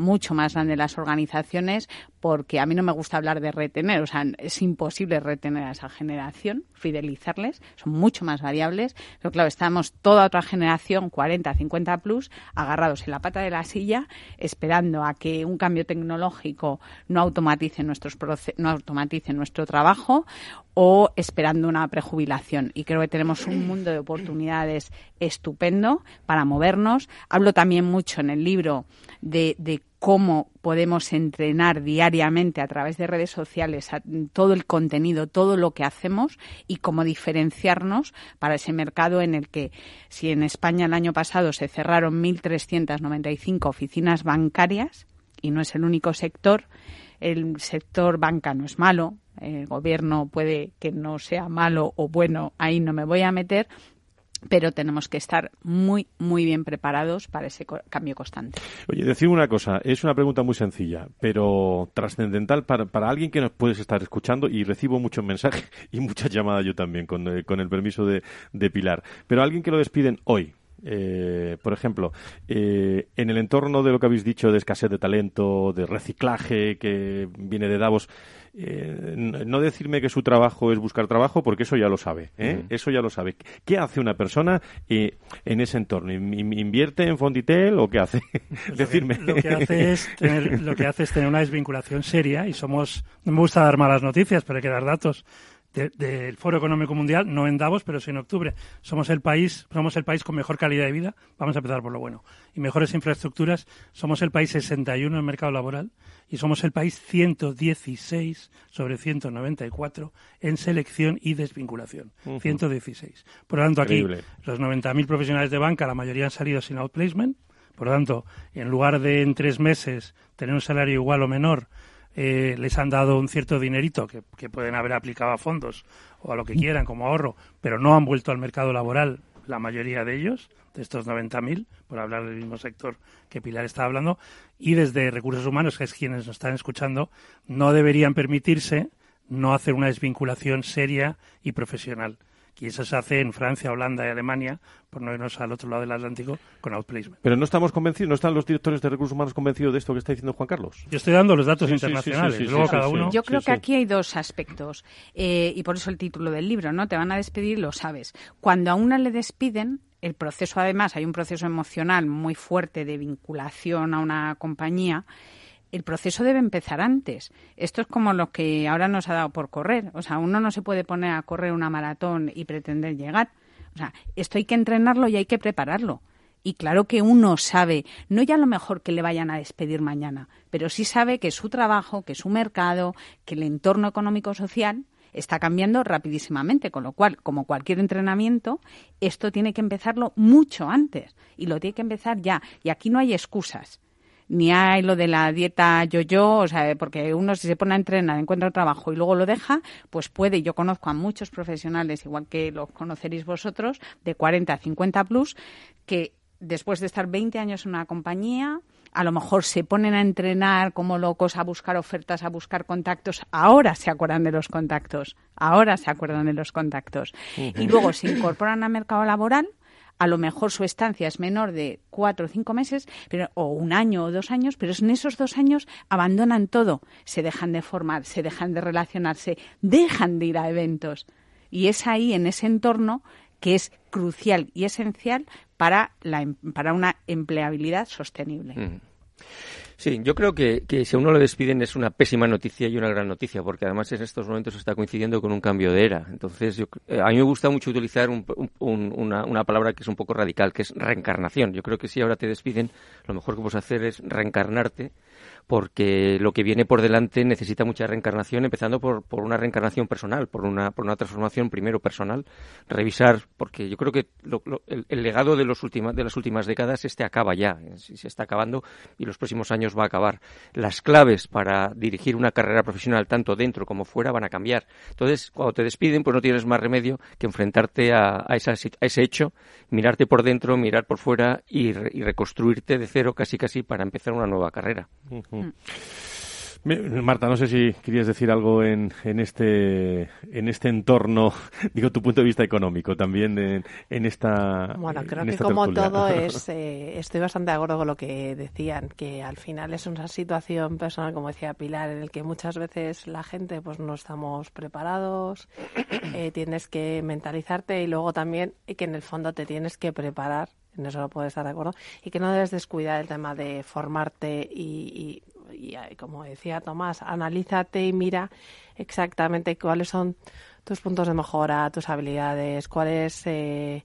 mucho más grande en las organizaciones porque a mí no me gusta hablar de retener, o sea, es imposible retener a esa generación, fidelizarles, son mucho más variables, pero claro, estamos toda otra generación, 40, 50 plus, agarrados en la pata de la silla, esperando a que un cambio tecnológico no automatice, nuestros no automatice nuestro trabajo o esperando una prejubilación. Y creo que tenemos un mundo de oportunidades estupendo para movernos. Hablo también mucho en el libro de, de cómo podemos entrenar diariamente a través de redes sociales todo el contenido, todo lo que hacemos y cómo diferenciarnos para ese mercado en el que si en España el año pasado se cerraron 1.395 oficinas bancarias y no es el único sector, el sector banca no es malo, el gobierno puede que no sea malo o bueno, ahí no me voy a meter, pero tenemos que estar muy, muy bien preparados para ese cambio constante. Oye, decir una cosa, es una pregunta muy sencilla, pero trascendental para, para alguien que nos puedes estar escuchando y recibo muchos mensajes y muchas llamadas yo también, con, eh, con el permiso de, de Pilar, pero alguien que lo despiden hoy, eh, por ejemplo, eh, en el entorno de lo que habéis dicho de escasez de talento, de reciclaje que viene de Davos, eh, no decirme que su trabajo es buscar trabajo, porque eso ya lo sabe. Eso ya lo sabe. ¿Qué hace una persona en ese entorno? ¿Invierte en Fonditel o qué hace? Pues Decirme. Lo que, hace es tener, lo que hace es tener una desvinculación seria y somos. No me gusta dar malas noticias, pero hay que dar datos del Foro Económico Mundial, no en Davos, pero sí en octubre. Somos el país, somos el país con mejor calidad de vida, vamos a empezar por lo bueno, y mejores infraestructuras. Somos el país 61 en el mercado laboral y somos el país 116 sobre 194 en selección y desvinculación. 116. Por lo tanto, aquí los 90.000 profesionales de banca, la mayoría han salido sin outplacement. Por lo tanto, en lugar de en tres meses tener un salario igual o menor, eh, les han dado un cierto dinerito que, pueden haber aplicado a fondos o a lo que quieran como ahorro, pero no han vuelto al mercado laboral la mayoría de ellos, de estos 90.000, por hablar del mismo sector que Pilar está hablando, y desde Recursos Humanos, que es quienes nos están escuchando, no deberían permitirse no hacer una desvinculación seria y profesional y eso se hace en Francia, Holanda y Alemania, por no irnos al otro lado del Atlántico, con outplacement. Pero no estamos convencidos, no están los directores de recursos humanos convencidos de esto que está diciendo Juan Carlos. Yo estoy dando los datos internacionales, luego cada uno... Yo creo que aquí hay dos aspectos, eh, y por eso el título del libro, ¿no? Te van a despedir, lo sabes. Cuando a una le despiden, el proceso, además, hay un proceso emocional muy fuerte de vinculación a una compañía, el proceso debe empezar antes. Esto es como lo que ahora nos ha dado por correr. O sea, uno no se puede poner a correr una maratón y pretender llegar. O sea, esto hay que entrenarlo y hay que prepararlo. Y claro que uno sabe, no ya lo mejor que le vayan a despedir mañana, pero sí sabe que su trabajo, que su mercado, que el entorno económico-social está cambiando rapidísimamente, con lo cual, como cualquier entrenamiento, esto tiene que empezarlo mucho antes y lo tiene que empezar ya. Y aquí no hay excusas ni hay lo de la dieta yo-yo, o sea, porque uno si se pone a entrenar, encuentra trabajo y luego lo deja, pues puede, yo conozco a muchos profesionales, igual que los conoceréis vosotros, de 40 a 50 plus, que después de estar 20 años en una compañía, a lo mejor se ponen a entrenar como locos, a buscar ofertas, a buscar contactos, ahora se acuerdan de los contactos, ahora se acuerdan de los contactos. Y luego se incorporan al mercado laboral, a lo mejor su estancia es menor de cuatro o cinco meses, pero, o un año o dos años, pero en esos dos años abandonan todo, se dejan de formar, se dejan de relacionarse, dejan de ir a eventos. Y es ahí, en ese entorno, que es crucial y esencial para, la, em, para una empleabilidad sostenible. Sí, yo creo que, que, si a uno lo despiden es una pésima noticia y una gran noticia, porque además en estos momentos está coincidiendo con un cambio de era. Entonces, yo, eh, a mí me gusta mucho utilizar un, un, una, una, palabra que es un poco radical, que es reencarnación. Yo creo que si ahora te despiden, lo mejor que puedes hacer es reencarnarte porque lo que viene por delante necesita mucha reencarnación, empezando por, por una reencarnación personal, por una, por una transformación primero personal, revisar, porque yo creo que lo, el, legado de, los última, de las últimas décadas este acaba ya, se está acabando y los próximos años va a acabar. Las claves para dirigir una carrera profesional tanto dentro como fuera van a cambiar. Entonces, cuando te despiden, pues no tienes más remedio que enfrentarte a, a, esa, a ese hecho, mirarte por dentro, mirar por fuera y, re, y reconstruirte de cero casi casi para empezar una nueva carrera. Mm. Marta, no sé si querías decir algo en, en, este en este entorno, digo tu punto de vista económico también en, en esta. Bueno, creo en que esta como tertulia. todo es, eh, estoy bastante de acuerdo con lo que decían, que al final es una situación personal, como decía Pilar, en el que muchas veces la gente pues no estamos preparados, eh, tienes que mentalizarte y luego también que en el fondo te tienes que preparar en eso lo puedo estar de acuerdo, y que no debes descuidar el tema de formarte y, y, y, como decía Tomás, analízate y mira exactamente cuáles son tus puntos de mejora, tus habilidades, cuáles eh,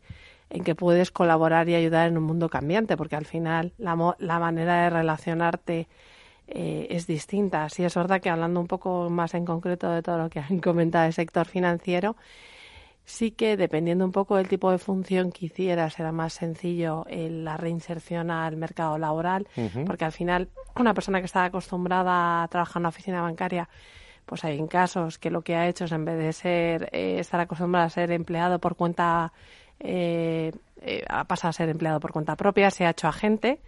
en que puedes colaborar y ayudar en un mundo cambiante, porque al final la, la manera de relacionarte eh, es distinta. Sí es verdad que hablando un poco más en concreto de todo lo que han comentado del sector financiero, sí que dependiendo un poco del tipo de función que hicieras será más sencillo la reinserción al mercado laboral, uh -huh. porque al final una persona que está acostumbrada a trabajar en una oficina bancaria, pues hay en casos que lo que ha hecho es en vez de ser eh, estar acostumbrado a ser empleado por cuenta, eh, eh, ha pasado a ser empleado por cuenta propia, se ha hecho agente.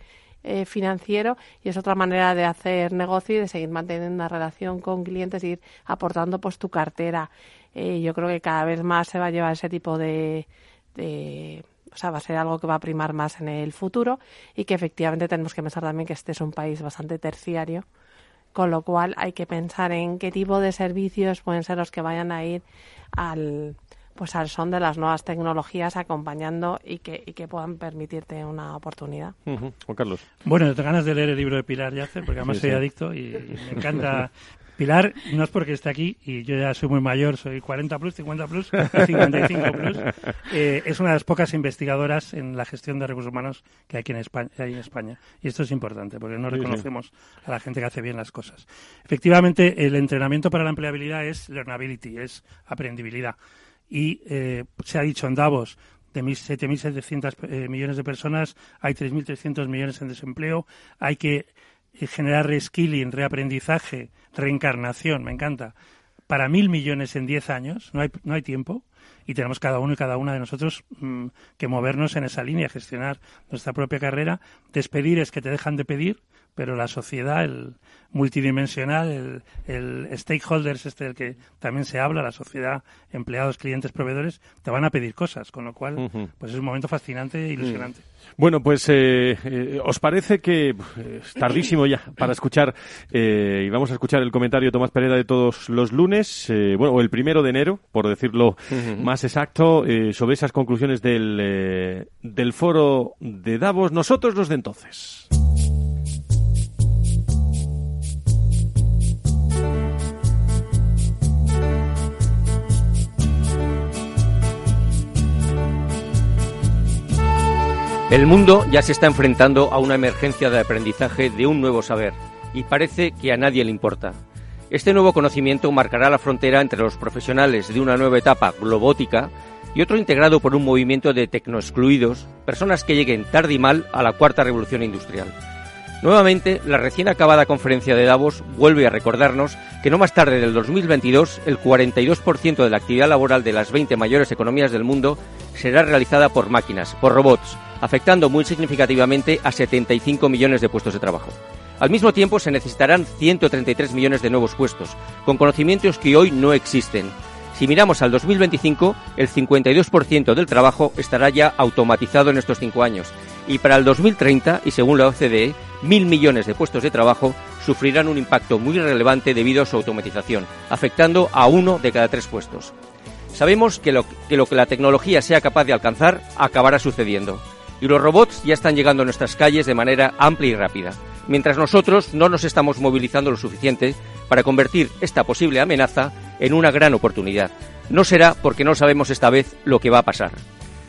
Eh, financiero y es otra manera de hacer negocio y de seguir manteniendo una relación con clientes y ir aportando pues tu cartera eh, yo creo que cada vez más se va a llevar ese tipo de, de, o sea, va a ser algo que va a primar más en el futuro y que efectivamente tenemos que pensar también que este es un país bastante terciario, con lo cual hay que pensar en qué tipo de servicios pueden ser los que vayan a ir al pues al son de las nuevas tecnologías acompañando y que, y que puedan permitirte una oportunidad. Uh -huh. Juan Carlos. Bueno, te ganas de leer el libro de Pilar Yacer, porque además sí, soy sí. adicto y, y me encanta Pilar, no es porque esté aquí, y yo ya soy muy mayor, soy 40 plus, 50 plus, 55 plus, eh, es una de las pocas investigadoras en la gestión de recursos humanos que hay aquí en España. Hay en España. Y esto es importante, porque no reconocemos a la gente que hace bien las cosas. Efectivamente, el entrenamiento para la empleabilidad es learnability, es aprendibilidad. Y eh, se ha dicho en Davos, de 7.700 eh, millones de personas, hay 3.300 millones en desempleo, hay que eh, generar reskilling, reaprendizaje, reencarnación, me encanta, para mil millones en diez años, no hay, no hay tiempo, y tenemos cada uno y cada una de nosotros mmm, que movernos en esa línea, gestionar nuestra propia carrera. Despedir es que te dejan de pedir, pero la sociedad, el multidimensional, el, el stakeholders este del que también se habla, la sociedad, empleados, clientes, proveedores, te van a pedir cosas, con lo cual, uh -huh. pues es un momento fascinante e ilusionante. Bueno, pues eh, eh, os parece que es tardísimo ya para escuchar eh, y vamos a escuchar el comentario de Tomás Pereda de todos los lunes, eh, bueno, o el primero de enero, por decirlo uh -huh. más exacto, eh, sobre esas conclusiones del, eh, del foro de Davos, nosotros los de entonces. El mundo ya se está enfrentando a una emergencia de aprendizaje de un nuevo saber y parece que a nadie le importa. Este nuevo conocimiento marcará la frontera entre los profesionales de una nueva etapa globótica y otro integrado por un movimiento de tecnoexcluidos, personas que lleguen tarde y mal a la cuarta revolución industrial. Nuevamente, la recién acabada conferencia de Davos vuelve a recordarnos que no más tarde del 2022 el 42% de la actividad laboral de las 20 mayores economías del mundo será realizada por máquinas, por robots, afectando muy significativamente a 75 millones de puestos de trabajo. Al mismo tiempo, se necesitarán 133 millones de nuevos puestos, con conocimientos que hoy no existen. Si miramos al 2025, el 52% del trabajo estará ya automatizado en estos cinco años. Y para el 2030, y según la OCDE, mil millones de puestos de trabajo sufrirán un impacto muy relevante debido a su automatización, afectando a uno de cada tres puestos. Sabemos que lo, que lo que la tecnología sea capaz de alcanzar acabará sucediendo y los robots ya están llegando a nuestras calles de manera amplia y rápida. mientras nosotros no nos estamos movilizando lo suficiente para convertir esta posible amenaza en una gran oportunidad. No será porque no sabemos esta vez lo que va a pasar.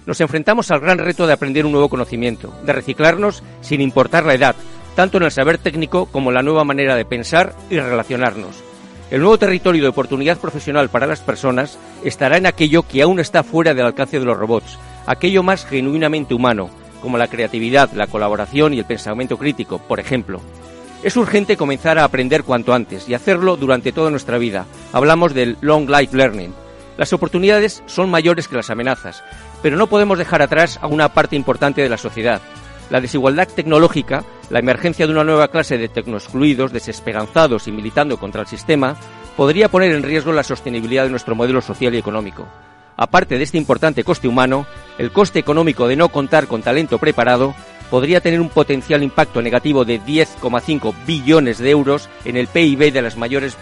Nos enfrentamos al gran reto de aprender un nuevo conocimiento, de reciclarnos sin importar la edad, tanto en el saber técnico como en la nueva manera de pensar y relacionarnos. El nuevo territorio de oportunidad profesional para las personas estará en aquello que aún está fuera del alcance de los robots, aquello más genuinamente humano, como la creatividad, la colaboración y el pensamiento crítico, por ejemplo. Es urgente comenzar a aprender cuanto antes y hacerlo durante toda nuestra vida. Hablamos del long life learning. Las oportunidades son mayores que las amenazas, pero no podemos dejar atrás a una parte importante de la sociedad. La desigualdad tecnológica, la emergencia de una nueva clase de tecnoexcluidos, desesperanzados y militando contra el sistema, podría poner en riesgo la sostenibilidad de nuestro modelo social y económico. Aparte de este importante coste humano, el coste económico de no contar con talento preparado podría tener un potencial impacto negativo de 10,5 billones de euros en el PIB de las mayores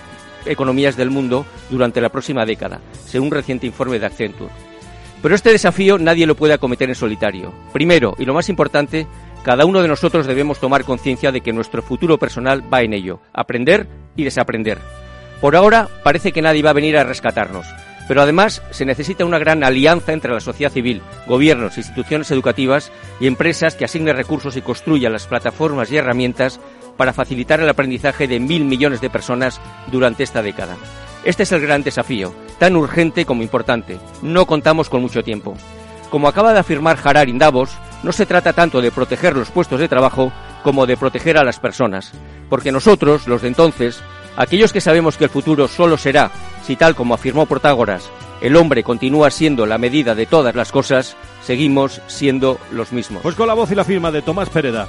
economías del mundo durante la próxima década, según un reciente informe de Accenture. Pero este desafío nadie lo puede acometer en solitario. Primero, y lo más importante, cada uno de nosotros debemos tomar conciencia de que nuestro futuro personal va en ello, aprender y desaprender. Por ahora parece que nadie va a venir a rescatarnos, pero además se necesita una gran alianza entre la sociedad civil, gobiernos, instituciones educativas y empresas que asignen recursos y construyan las plataformas y herramientas para facilitar el aprendizaje de mil millones de personas durante esta década. Este es el gran desafío, tan urgente como importante. No contamos con mucho tiempo. Como acaba de afirmar Harari Davos, no se trata tanto de proteger los puestos de trabajo como de proteger a las personas, porque nosotros, los de entonces, aquellos que sabemos que el futuro solo será, si tal como afirmó Protágoras, el hombre continúa siendo la medida de todas las cosas, seguimos siendo los mismos. Pues con la voz y la firma de Tomás Pereda.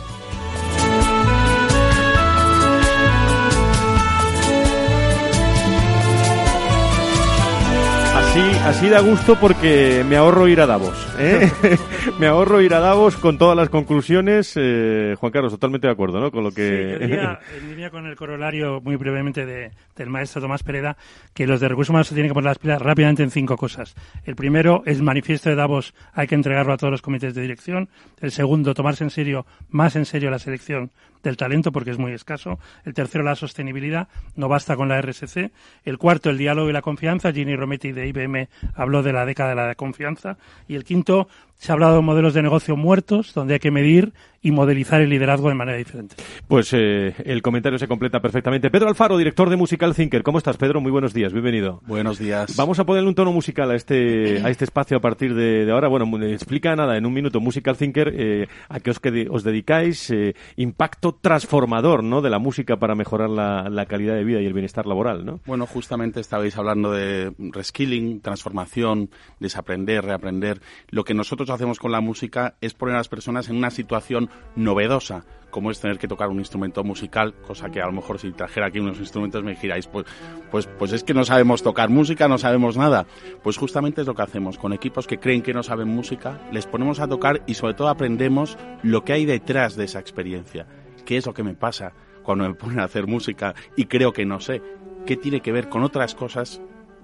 Así, da gusto porque me ahorro ir a Davos. ¿Eh? me ahorro ir a Davos con todas las conclusiones. Eh, Juan Carlos, totalmente de acuerdo, ¿no? Con lo que. Sí, diría, diría, con el corolario muy brevemente de, del maestro Tomás Pereda que los de recursos humanos se tienen que poner las pilas rápidamente en cinco cosas. El primero, el manifiesto de Davos hay que entregarlo a todos los comités de dirección. El segundo, tomarse en serio, más en serio la selección del talento porque es muy escaso. El tercero, la sostenibilidad. No basta con la RSC. El cuarto, el diálogo y la confianza. Ginny Rometti de IBM habló de la década de la confianza. Y el quinto, detto se ha hablado de modelos de negocio muertos, donde hay que medir y modelizar el liderazgo de manera diferente. Pues eh, el comentario se completa perfectamente. Pedro Alfaro, director de Musical Thinker. ¿Cómo estás, Pedro? Muy buenos días, bienvenido. Buenos días. Vamos a ponerle un tono musical a este, a este espacio a partir de, de ahora. Bueno, explica nada en un minuto Musical Thinker eh, a qué os, que os dedicáis, eh, impacto transformador ¿no? de la música para mejorar la, la, calidad de vida y el bienestar laboral. ¿no? Bueno, justamente estabais hablando de reskilling, transformación, desaprender, reaprender. Lo que nosotros hacemos con la música es poner a las personas en una situación novedosa, como es tener que tocar un instrumento musical, cosa que a lo mejor si trajera aquí unos instrumentos me diríais, pues, pues, pues es que no sabemos tocar música, no sabemos nada. Pues justamente es lo que hacemos, con equipos que creen que no saben música, les ponemos a tocar y sobre todo aprendemos lo que hay detrás de esa experiencia. ¿Qué es lo que me pasa cuando me ponen a hacer música y creo que no sé? ¿Qué tiene que ver con otras cosas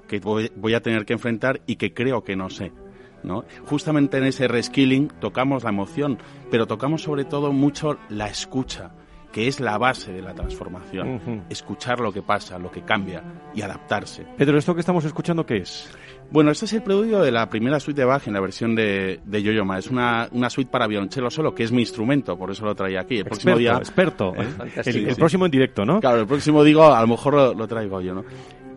que voy a tener que enfrentar y que creo que no sé? ¿No? Justamente en ese reskilling tocamos la emoción, pero tocamos sobre todo mucho la escucha, que es la base de la transformación. Uh -huh. Escuchar lo que pasa, lo que cambia y adaptarse. Pedro, ¿esto que estamos escuchando qué es? Bueno, este es el preludio de la primera suite de Bach en la versión de, de Yo-Yo Ma. Es una, una suite para violonchelo solo, que es mi instrumento, por eso lo traía aquí. El experto, próximo día. Experto. ¿eh? El, el sí. próximo en directo, ¿no? Claro, el próximo digo, a lo mejor lo, lo traigo yo, ¿no?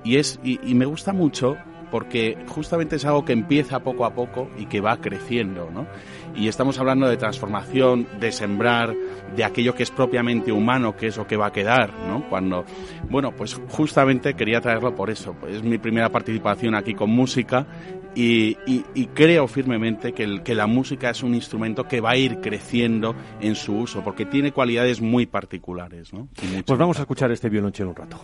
Y, es, y, y me gusta mucho porque justamente es algo que empieza poco a poco y que va creciendo, ¿no? Y estamos hablando de transformación, de sembrar, de aquello que es propiamente humano, que es lo que va a quedar, ¿no? Cuando, bueno, pues justamente quería traerlo por eso, pues es mi primera participación aquí con música y, y, y creo firmemente que, el, que la música es un instrumento que va a ir creciendo en su uso, porque tiene cualidades muy particulares, ¿no? Pues vamos a escuchar este violonchelo un rato.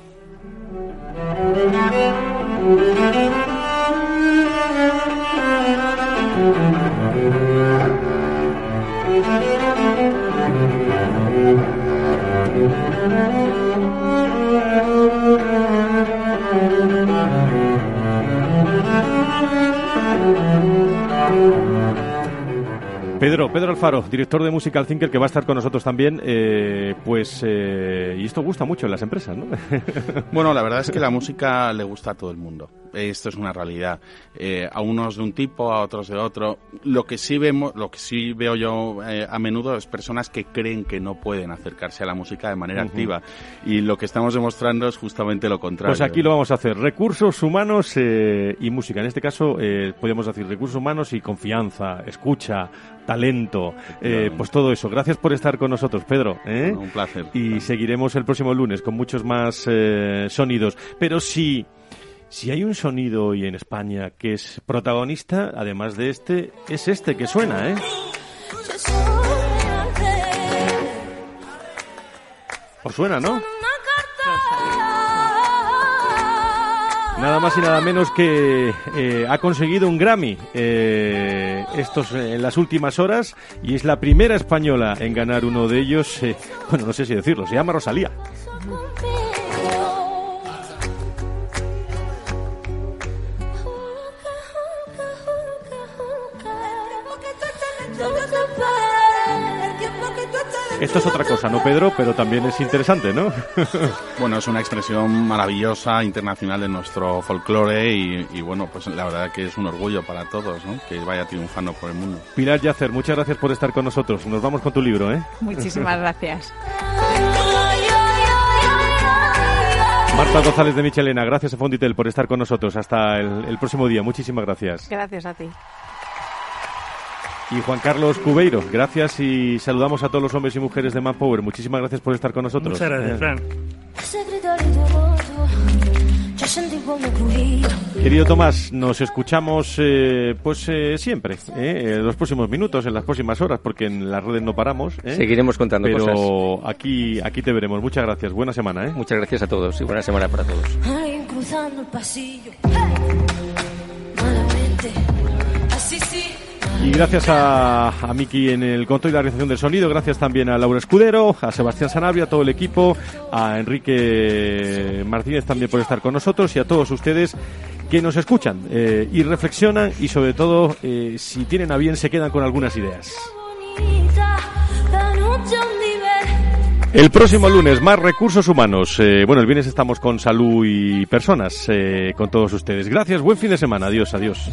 Pedro, Pedro Alfaro, director de Musical Thinker, que va a estar con nosotros también, eh, pues, eh, y esto gusta mucho en las empresas, ¿no? bueno, la verdad es que la música le gusta a todo el mundo. Esto es una realidad. Eh, a unos de un tipo, a otros de otro. Lo que sí vemos, lo que sí veo yo a menudo es personas que creen que no pueden acercarse a la música de manera activa. Y lo que estamos demostrando es justamente lo contrario. Pues aquí lo vamos a hacer. Recursos humanos y música. En este caso, podemos decir recursos humanos y confianza, escucha, talento, eh, pues todo eso. Gracias por estar con nosotros, Pedro. ¿eh? un placer. Y seguiremos el próximo lunes con muchos más eh, sonidos. Pero si, si hay un sonido hoy en España que es protagonista, además de este, es este que suena, ¿eh? Os suena, ¿no? Nada más y nada menos que eh, ha conseguido un Grammy eh, estos eh, en las últimas horas y es la primera española en ganar uno de ellos. bueno, no sé si decirlo, se llama Rosalía. Esto es otra cosa, ¿no, Pedro? Pero también es interesante, ¿no? bueno, es una expresión maravillosa, internacional de nuestro folclore y, bueno, pues la verdad que es un orgullo para todos, ¿no? Que vaya triunfando por el mundo. Pilar Yacer, muchas gracias por estar con nosotros. Nos vamos con tu libro, ¿eh? Muchísimas gracias. Marta González de Michelena, gracias a Fonditel por estar con nosotros. Hasta el próximo día. Muchísimas gracias. Gracias a ti y Juan Carlos Cubeiro. Gracias y saludamos a todos los hombres y mujeres de Manpower. Muchísimas gracias por estar con nosotros. Muchas gracias, Fran. Querido Tomás, nos escuchamos eh, pues eh, siempre, eh, en los próximos minutos, en las próximas horas, porque en las redes no paramos. Seguiremos contando pero cosas. Pero aquí, aquí te veremos. Muchas gracias. Buena semana. Muchas gracias a todos y buena semana para todos. Y gracias a, a Miki en el control y la realización del sonido, gracias también a Laura Escudero, a Sebastián Sanabria, a todo el equipo, a Enrique Martínez también por estar con nosotros y a todos ustedes que nos escuchan eh, y reflexionan y sobre todo eh, si tienen a bien se quedan con algunas ideas. El próximo lunes, más recursos humanos. Eh, bueno, el viernes estamos con salud y personas, con todos ustedes. Gracias, buen fin de semana. Adiós, adiós.